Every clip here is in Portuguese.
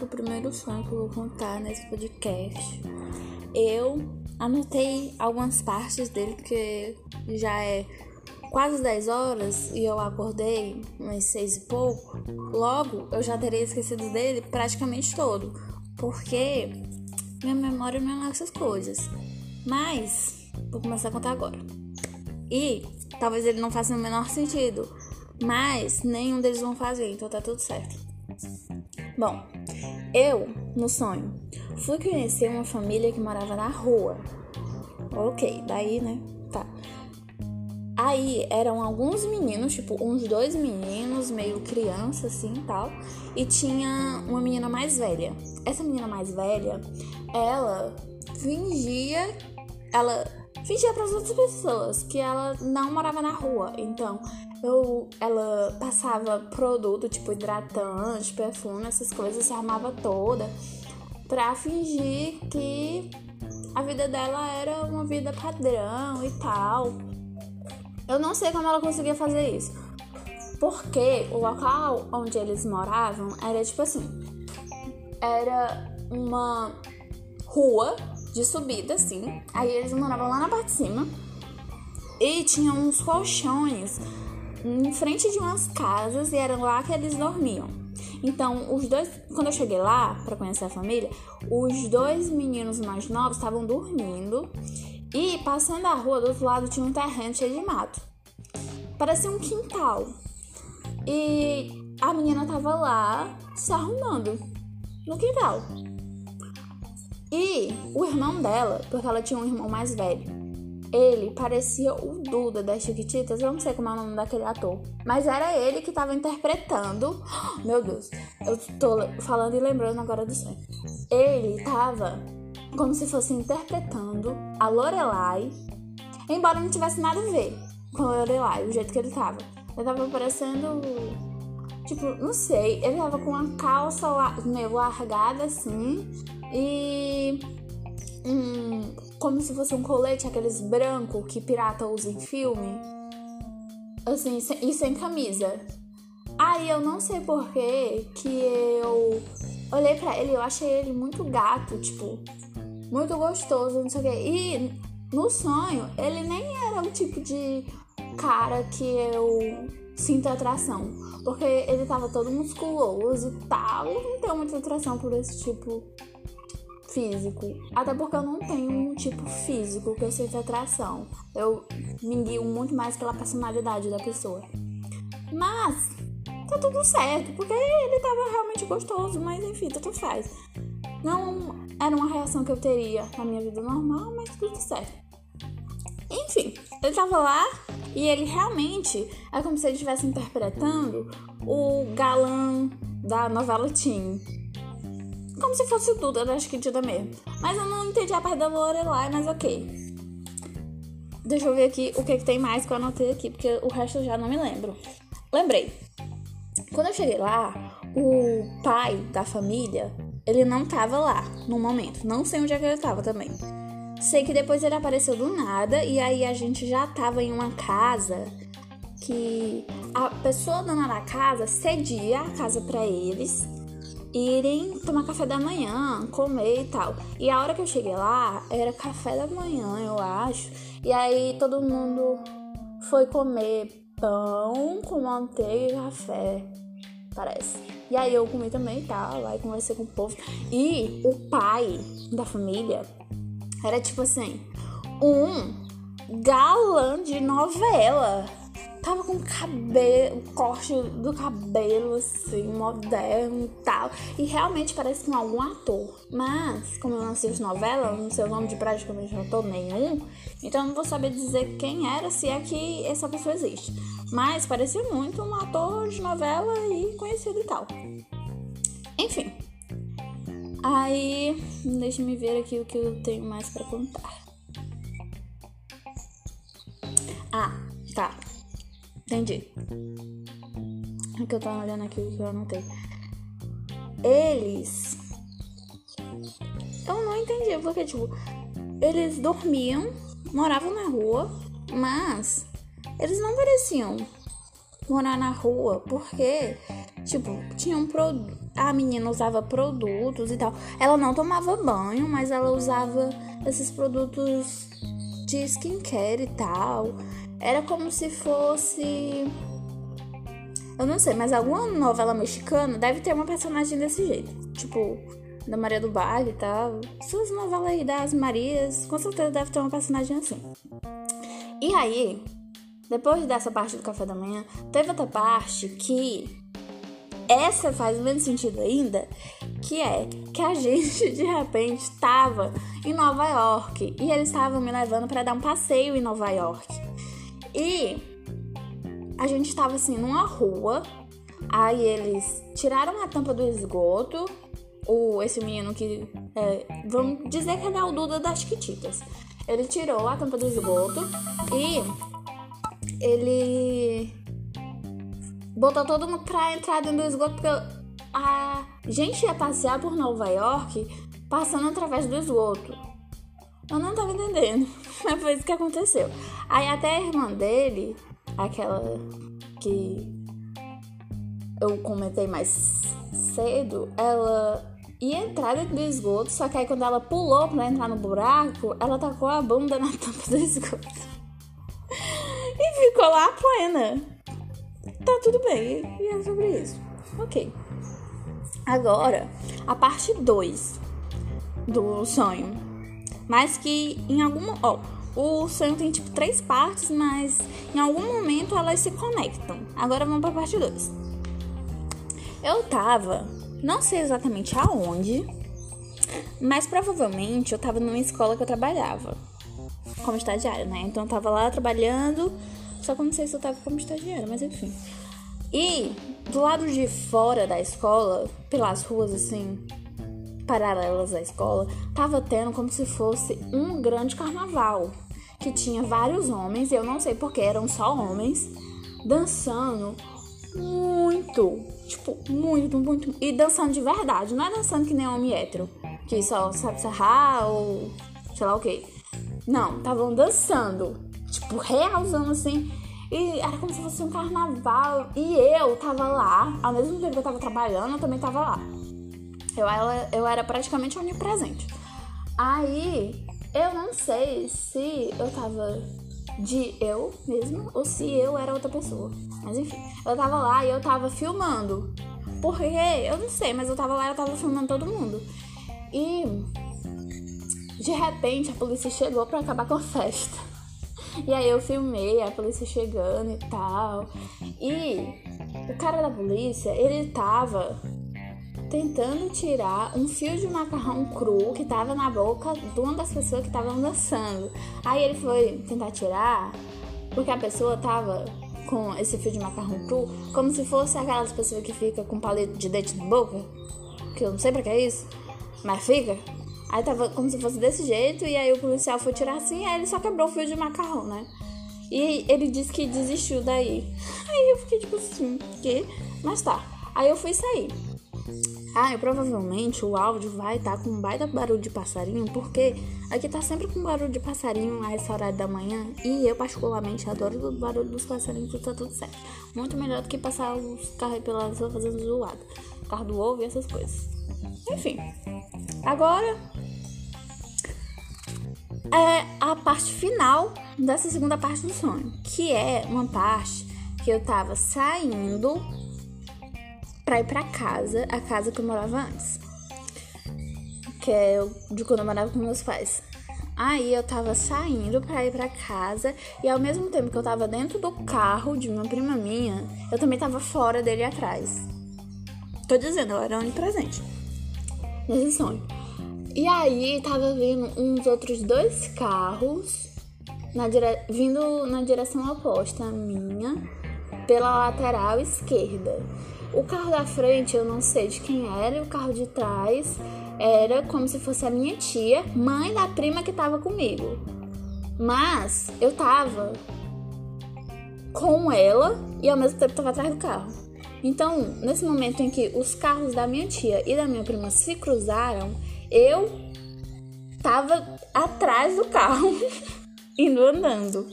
contar o primeiro sonho que eu vou contar nesse podcast. Eu anotei algumas partes dele, porque já é quase 10 horas e eu acordei umas 6 e pouco. Logo, eu já teria esquecido dele praticamente todo, porque minha memória não é essas coisas. Mas, vou começar a contar agora. E talvez ele não faça o menor sentido, mas nenhum deles vão fazer, então tá tudo certo. Bom, eu, no sonho, fui conhecer uma família que morava na rua. Ok, daí, né? Tá. Aí eram alguns meninos, tipo, uns dois meninos, meio criança assim tal. E tinha uma menina mais velha. Essa menina mais velha, ela fingia. Ela fingia para as outras pessoas que ela não morava na rua. Então, eu, ela passava produto tipo hidratante, perfume, essas coisas, se armava toda pra fingir que a vida dela era uma vida padrão e tal. Eu não sei como ela conseguia fazer isso. Porque o local onde eles moravam era tipo assim: era uma rua de subida, assim. Aí eles moravam lá na parte de cima. E tinha uns colchões em frente de umas casas e era lá que eles dormiam. Então, os dois, quando eu cheguei lá para conhecer a família, os dois meninos mais novos estavam dormindo e passando a rua do outro lado tinha um terreno cheio de mato. Parecia um quintal. E a menina tava lá se arrumando no quintal. E o irmão dela, porque ela tinha um irmão mais velho, ele parecia o Duda das Chiquititas, eu não sei como é o nome daquele ator, mas era ele que tava interpretando. Meu Deus, eu tô falando e lembrando agora do sonho. Ele tava como se fosse interpretando a Lorelai, embora não tivesse nada a ver com a Lorelai, o jeito que ele tava. Ele tava parecendo. Tipo, não sei, ele tava com uma calça meio largada assim e. Hum, como se fosse um colete, aqueles branco que pirata usa em filme. Assim, e sem camisa. Aí eu não sei porquê que eu olhei pra ele eu achei ele muito gato, tipo, muito gostoso, não sei o quê. E no sonho, ele nem era o tipo de cara que eu sinto atração. Porque ele tava todo musculoso e tal. Eu não tenho muita atração por esse tipo físico. Até porque eu não tenho um tipo físico que eu sinto atração. Eu me guio muito mais pela personalidade da pessoa. Mas tá tudo certo, porque ele tava realmente gostoso, mas enfim, tudo faz. Não era uma reação que eu teria na minha vida normal, mas tudo certo. Enfim, ele tava lá e ele realmente é como se ele estivesse interpretando o galã da novela Teen. Como se fosse tudo da Chiquitita mesmo. Mas eu não entendi a parte da Lorelai, mas ok. Deixa eu ver aqui o que, que tem mais que eu anotei aqui, porque o resto eu já não me lembro. Lembrei. Quando eu cheguei lá, o pai da família, ele não tava lá no momento. Não sei onde é que ele tava também. Sei que depois ele apareceu do nada e aí a gente já tava em uma casa que a pessoa dona da casa cedia a casa para eles irem tomar café da manhã, comer e tal. E a hora que eu cheguei lá, era café da manhã, eu acho. E aí todo mundo foi comer pão com manteiga e café, parece. E aí eu comi também e tal, aí conversei com o povo. E o pai da família era tipo assim, um galã de novela tava com cabelo, corte do cabelo assim, moderno e tal. E realmente parece com algum ator. Mas, como eu não assisto novela, não sei o nome de praticamente ator nenhum, então eu não vou saber dizer quem era, se é que essa pessoa existe. Mas parecia muito um ator de novela e conhecido e tal. Enfim. Aí, deixa me ver aqui o que eu tenho mais para contar. Ah, tá. Entendi. O que eu tava olhando aqui, que eu anotei. Eles. Eu não entendi, porque, tipo, eles dormiam, moravam na rua, mas eles não pareciam morar na rua, porque, tipo, tinham produto. a menina usava produtos e tal. Ela não tomava banho, mas ela usava esses produtos de skincare e tal. Era como se fosse. Eu não sei, mas alguma novela mexicana deve ter uma personagem desse jeito. Tipo, da Maria do Baile e tal. Essas novelas aí das Marias, com certeza deve ter uma personagem assim. E aí, depois dessa parte do café da manhã, teve outra parte que essa faz menos sentido ainda, que é que a gente de repente estava em Nova York e eles estavam me levando para dar um passeio em Nova York. E a gente estava assim numa rua, aí eles tiraram a tampa do esgoto, o esse menino que é, vamos dizer que é o Duda das Chiquititas. Ele tirou a tampa do esgoto e ele botou todo mundo pra entrar dentro do esgoto, porque a gente ia passear por Nova York passando através do esgoto. Eu não tava entendendo, mas foi isso que aconteceu. Aí até a irmã dele, aquela que eu comentei mais cedo, ela ia entrar dentro do esgoto, só que aí quando ela pulou pra entrar no buraco, ela tacou a bunda na tampa do esgoto. e ficou lá plena tá tudo bem. E é sobre isso. Ok. Agora, a parte 2 do sonho. Mas que em algum. Ó, o sonho tem tipo três partes, mas em algum momento elas se conectam. Agora vamos pra parte 2. Eu tava, não sei exatamente aonde, mas provavelmente eu tava numa escola que eu trabalhava como estagiária, né? Então eu tava lá trabalhando só que eu não sei se eu tava como estagiária, mas enfim. E do lado de fora da escola, pelas ruas assim, paralelas à escola, tava tendo como se fosse um grande carnaval. Que tinha vários homens, eu não sei porque eram só homens, dançando muito. Tipo, muito, muito. E dançando de verdade, não é dançando que nem homem hétero, que só sabe sarrar ou sei lá o que. Não, estavam dançando tipo, realzando assim. E era como se fosse um carnaval. E eu tava lá, ao mesmo tempo que eu tava trabalhando, eu também tava lá. Eu era, eu era praticamente onipresente. Aí, eu não sei se eu tava de eu mesmo ou se eu era outra pessoa. Mas enfim, eu tava lá e eu tava filmando. Porque eu não sei, mas eu tava lá e eu tava filmando todo mundo. E de repente a polícia chegou para acabar com a festa. E aí eu filmei a polícia chegando e tal. E o cara da polícia, ele tava tentando tirar um fio de macarrão cru que tava na boca de uma das pessoas que estavam dançando. Aí ele foi tentar tirar porque a pessoa tava com esse fio de macarrão cru como se fosse aquelas pessoas que fica com palito de dente na boca. Que eu não sei pra que é isso, mas fica. Aí tava como se fosse desse jeito, e aí o policial foi tirar assim, aí ele só quebrou o fio de macarrão, né? E ele disse que desistiu daí. Aí eu fiquei tipo assim, que? Mas tá. Aí eu fui sair. Ah, eu, provavelmente o áudio vai estar tá com um baita barulho de passarinho, porque aqui tá sempre com barulho de passarinho a essa horário da manhã. E eu, particularmente, adoro o barulho dos passarinhos, tá tudo certo. Muito melhor do que passar os carros pela rua fazendo zoado. Carro do ovo e essas coisas. Enfim. Agora é a parte final dessa segunda parte do sonho, que é uma parte que eu tava saindo pra ir pra casa, a casa que eu morava antes. Que é de quando eu morava com meus pais. Aí eu tava saindo pra ir pra casa e ao mesmo tempo que eu tava dentro do carro de uma prima minha, eu também tava fora dele atrás. Tô dizendo, eu era onipresente nesse sonho. E aí tava vindo uns outros dois carros na dire... vindo na direção oposta à minha, pela lateral esquerda. O carro da frente eu não sei de quem era, e o carro de trás era como se fosse a minha tia, mãe da prima que tava comigo. Mas eu tava com ela e ao mesmo tempo tava atrás do carro. Então, nesse momento em que os carros da minha tia e da minha prima se cruzaram, eu tava atrás do carro, indo andando.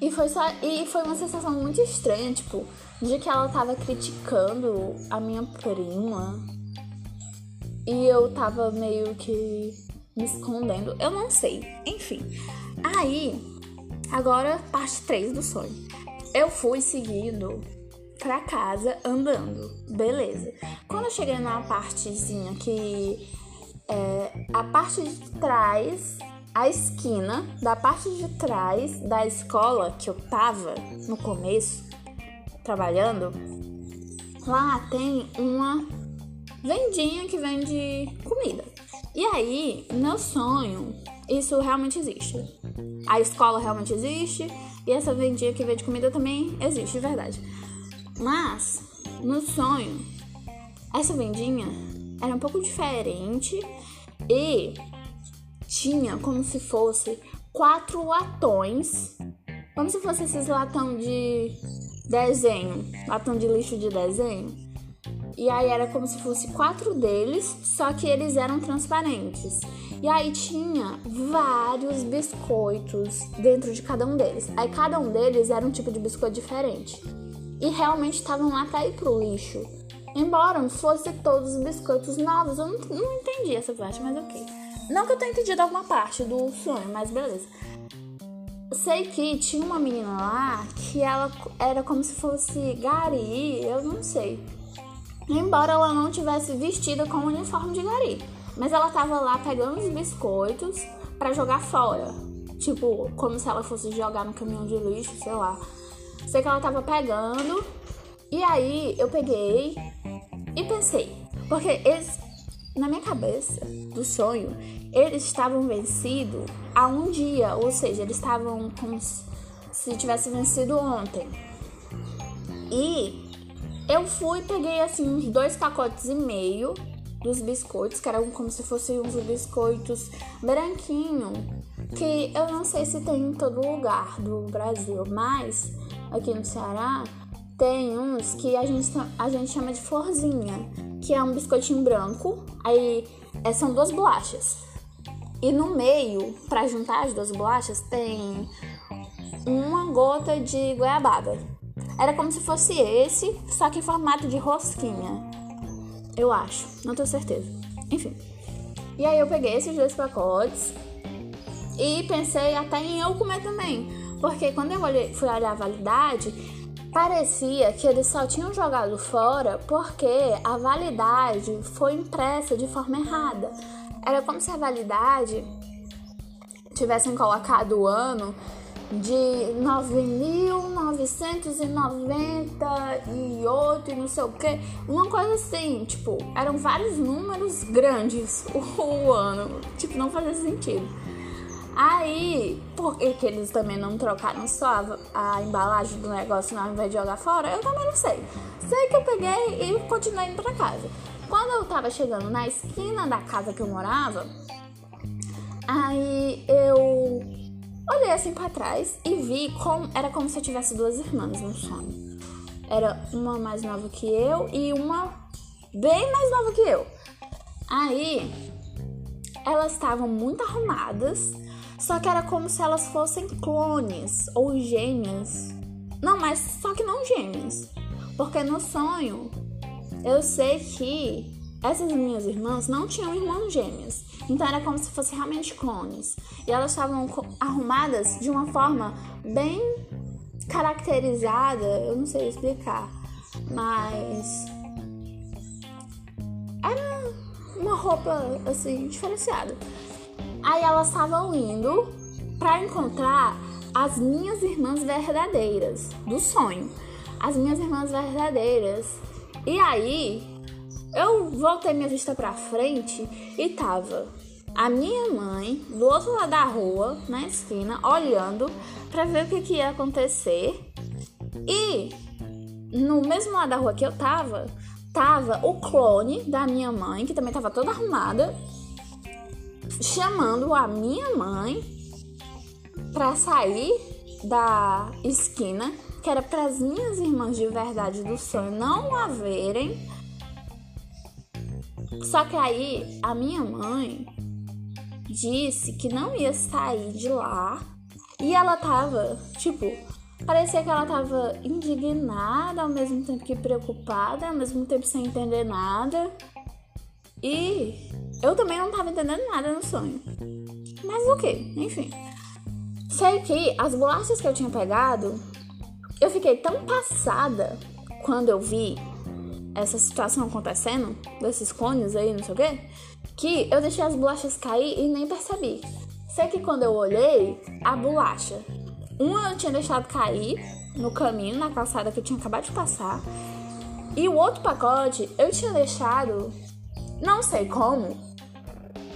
E foi só. E foi uma sensação muito estranha, tipo, de que ela tava criticando a minha prima. E eu tava meio que me escondendo. Eu não sei. Enfim. Aí, agora parte 3 do sonho. Eu fui seguindo pra casa andando. Beleza. Quando eu cheguei numa partezinha que é, a parte de trás, a esquina da parte de trás da escola que eu tava no começo trabalhando, lá tem uma vendinha que vende comida. E aí, meu sonho, isso realmente existe. A escola realmente existe e essa vendinha que vende comida também existe, de verdade. Mas, no sonho, essa vendinha era um pouco diferente e tinha como se fosse quatro latões, como se fosse esses latão de desenho, latão de lixo de desenho. E aí era como se fosse quatro deles, só que eles eram transparentes. E aí tinha vários biscoitos dentro de cada um deles. Aí cada um deles era um tipo de biscoito diferente e realmente estavam lá para ir pro lixo. Embora não todos os biscoitos novos, eu não, não entendi essa parte, mas ok. Não que eu tenha entendido alguma parte do sonho, mas beleza. Sei que tinha uma menina lá que ela era como se fosse Gari, eu não sei. Embora ela não tivesse vestida com o uniforme de Gari. Mas ela tava lá pegando os biscoitos para jogar fora. Tipo, como se ela fosse jogar no caminhão de lixo, sei lá. Sei que ela tava pegando. E aí eu peguei e pensei. Porque eles, na minha cabeça, do sonho, eles estavam vencidos há um dia. Ou seja, eles estavam como se tivesse vencido ontem. E eu fui peguei assim uns dois pacotes e meio dos biscoitos, que eram como se fossem uns biscoitos branquinho, que eu não sei se tem em todo lugar do Brasil, mas aqui no Ceará, tem uns que a gente, a gente chama de florzinha, que é um biscoitinho branco, aí é, são duas bolachas. E no meio, para juntar as duas bolachas, tem uma gota de goiabada. Era como se fosse esse, só que em formato de rosquinha. Eu acho, não tenho certeza. Enfim. E aí eu peguei esses dois pacotes e pensei até em eu comer também. Porque quando eu olhei, fui olhar a validade, parecia que eles só tinham jogado fora porque a validade foi impressa de forma errada. Era como se a validade tivessem colocado o ano de 9.998 e não sei o que, uma coisa assim, tipo, eram vários números grandes o, o ano, tipo, não fazia sentido. Aí, por que, eles também não trocaram só a, a embalagem do negócio ao invés de jogar fora? Eu também não sei. Sei que eu peguei e continuei indo pra casa. Quando eu tava chegando na esquina da casa que eu morava, aí eu olhei assim para trás e vi como era como se eu tivesse duas irmãs no sonho. Era uma mais nova que eu e uma bem mais nova que eu. Aí elas estavam muito arrumadas só que era como se elas fossem clones ou gêmeas. Não, mas só que não gêmeas. Porque no sonho eu sei que essas minhas irmãs não tinham irmãs gêmeas. Então era como se fossem realmente clones. E elas estavam arrumadas de uma forma bem caracterizada, eu não sei explicar, mas era uma roupa assim diferenciada. Aí elas estavam indo para encontrar as minhas irmãs verdadeiras do sonho. As minhas irmãs verdadeiras. E aí eu voltei minha vista para frente e tava a minha mãe do outro lado da rua, na esquina, olhando para ver o que, que ia acontecer. E no mesmo lado da rua que eu tava, tava o clone da minha mãe, que também tava toda arrumada, chamando a minha mãe para sair da esquina, que era para as minhas irmãs de verdade do sonho não a verem. Só que aí a minha mãe disse que não ia sair de lá e ela tava, tipo, Parecia que ela tava indignada, ao mesmo tempo que preocupada, ao mesmo tempo sem entender nada. E eu também não tava entendendo nada no sonho. Mas o? Enfim. Sei que as bolachas que eu tinha pegado, eu fiquei tão passada quando eu vi essa situação acontecendo, desses cones aí, não sei o quê, que eu deixei as bolachas cair e nem percebi. Sei que quando eu olhei, a bolacha, uma eu tinha deixado cair no caminho, na calçada que eu tinha acabado de passar, e o outro pacote eu tinha deixado, não sei como,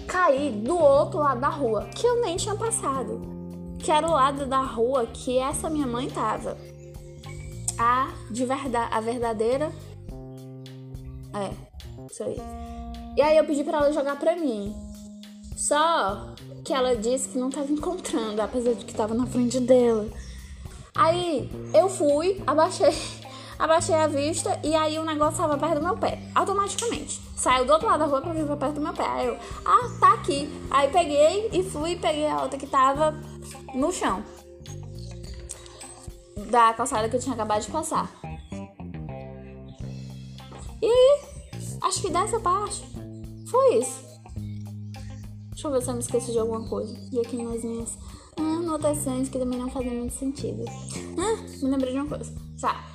cair do outro lado da rua, que eu nem tinha passado, que era o lado da rua que essa minha mãe tava. A de verdade, a verdadeira é, isso aí. E aí eu pedi para ela jogar pra mim. Só que ela disse que não tava encontrando, apesar de que tava na frente dela. Aí eu fui, abaixei, abaixei a vista e aí o negócio tava perto do meu pé, automaticamente. Saiu do outro lado da rua pra vir pra perto do meu pé. Aí eu, ah, tá aqui. Aí peguei e fui, peguei a outra que tava no chão. Da calçada que eu tinha acabado de passar. E acho que dessa parte foi isso. Deixa eu ver se eu me esqueci de alguma coisa. E aqui nas minhas anotações que também não fazem muito sentido. Ah, me lembrei de uma coisa. Tá.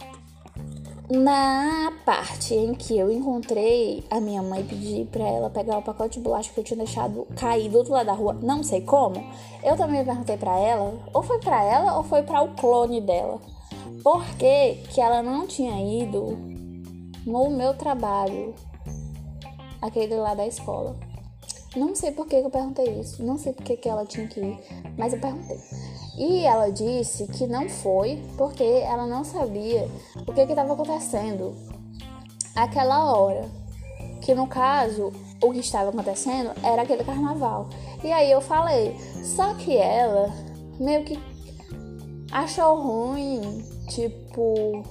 Na parte em que eu encontrei a minha mãe pedir para ela pegar o pacote de bolacha que eu tinha deixado cair do outro lado da rua, não sei como, eu também perguntei para ela, ou foi para ela ou foi para o clone dela, por que que ela não tinha ido no meu trabalho, aquele lá da escola. Não sei por que eu perguntei isso, não sei por que, que ela tinha que ir, mas eu perguntei. E ela disse que não foi porque ela não sabia o que estava acontecendo aquela hora. Que no caso, o que estava acontecendo era aquele carnaval. E aí eu falei, só que ela meio que achou ruim, tipo,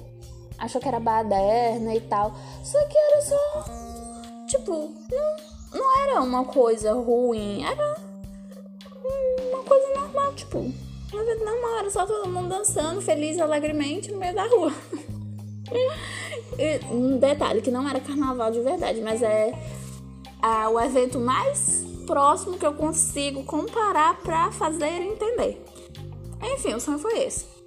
achou que era baderna e tal. Só que era só. Tipo, não, não era uma coisa ruim, era uma coisa normal, tipo, uma vida normal, era só todo mundo dançando, feliz, alegremente no meio da rua. e, um detalhe que não era carnaval de verdade, mas é, é o evento mais próximo que eu consigo comparar para fazer entender. Enfim, o sonho foi esse.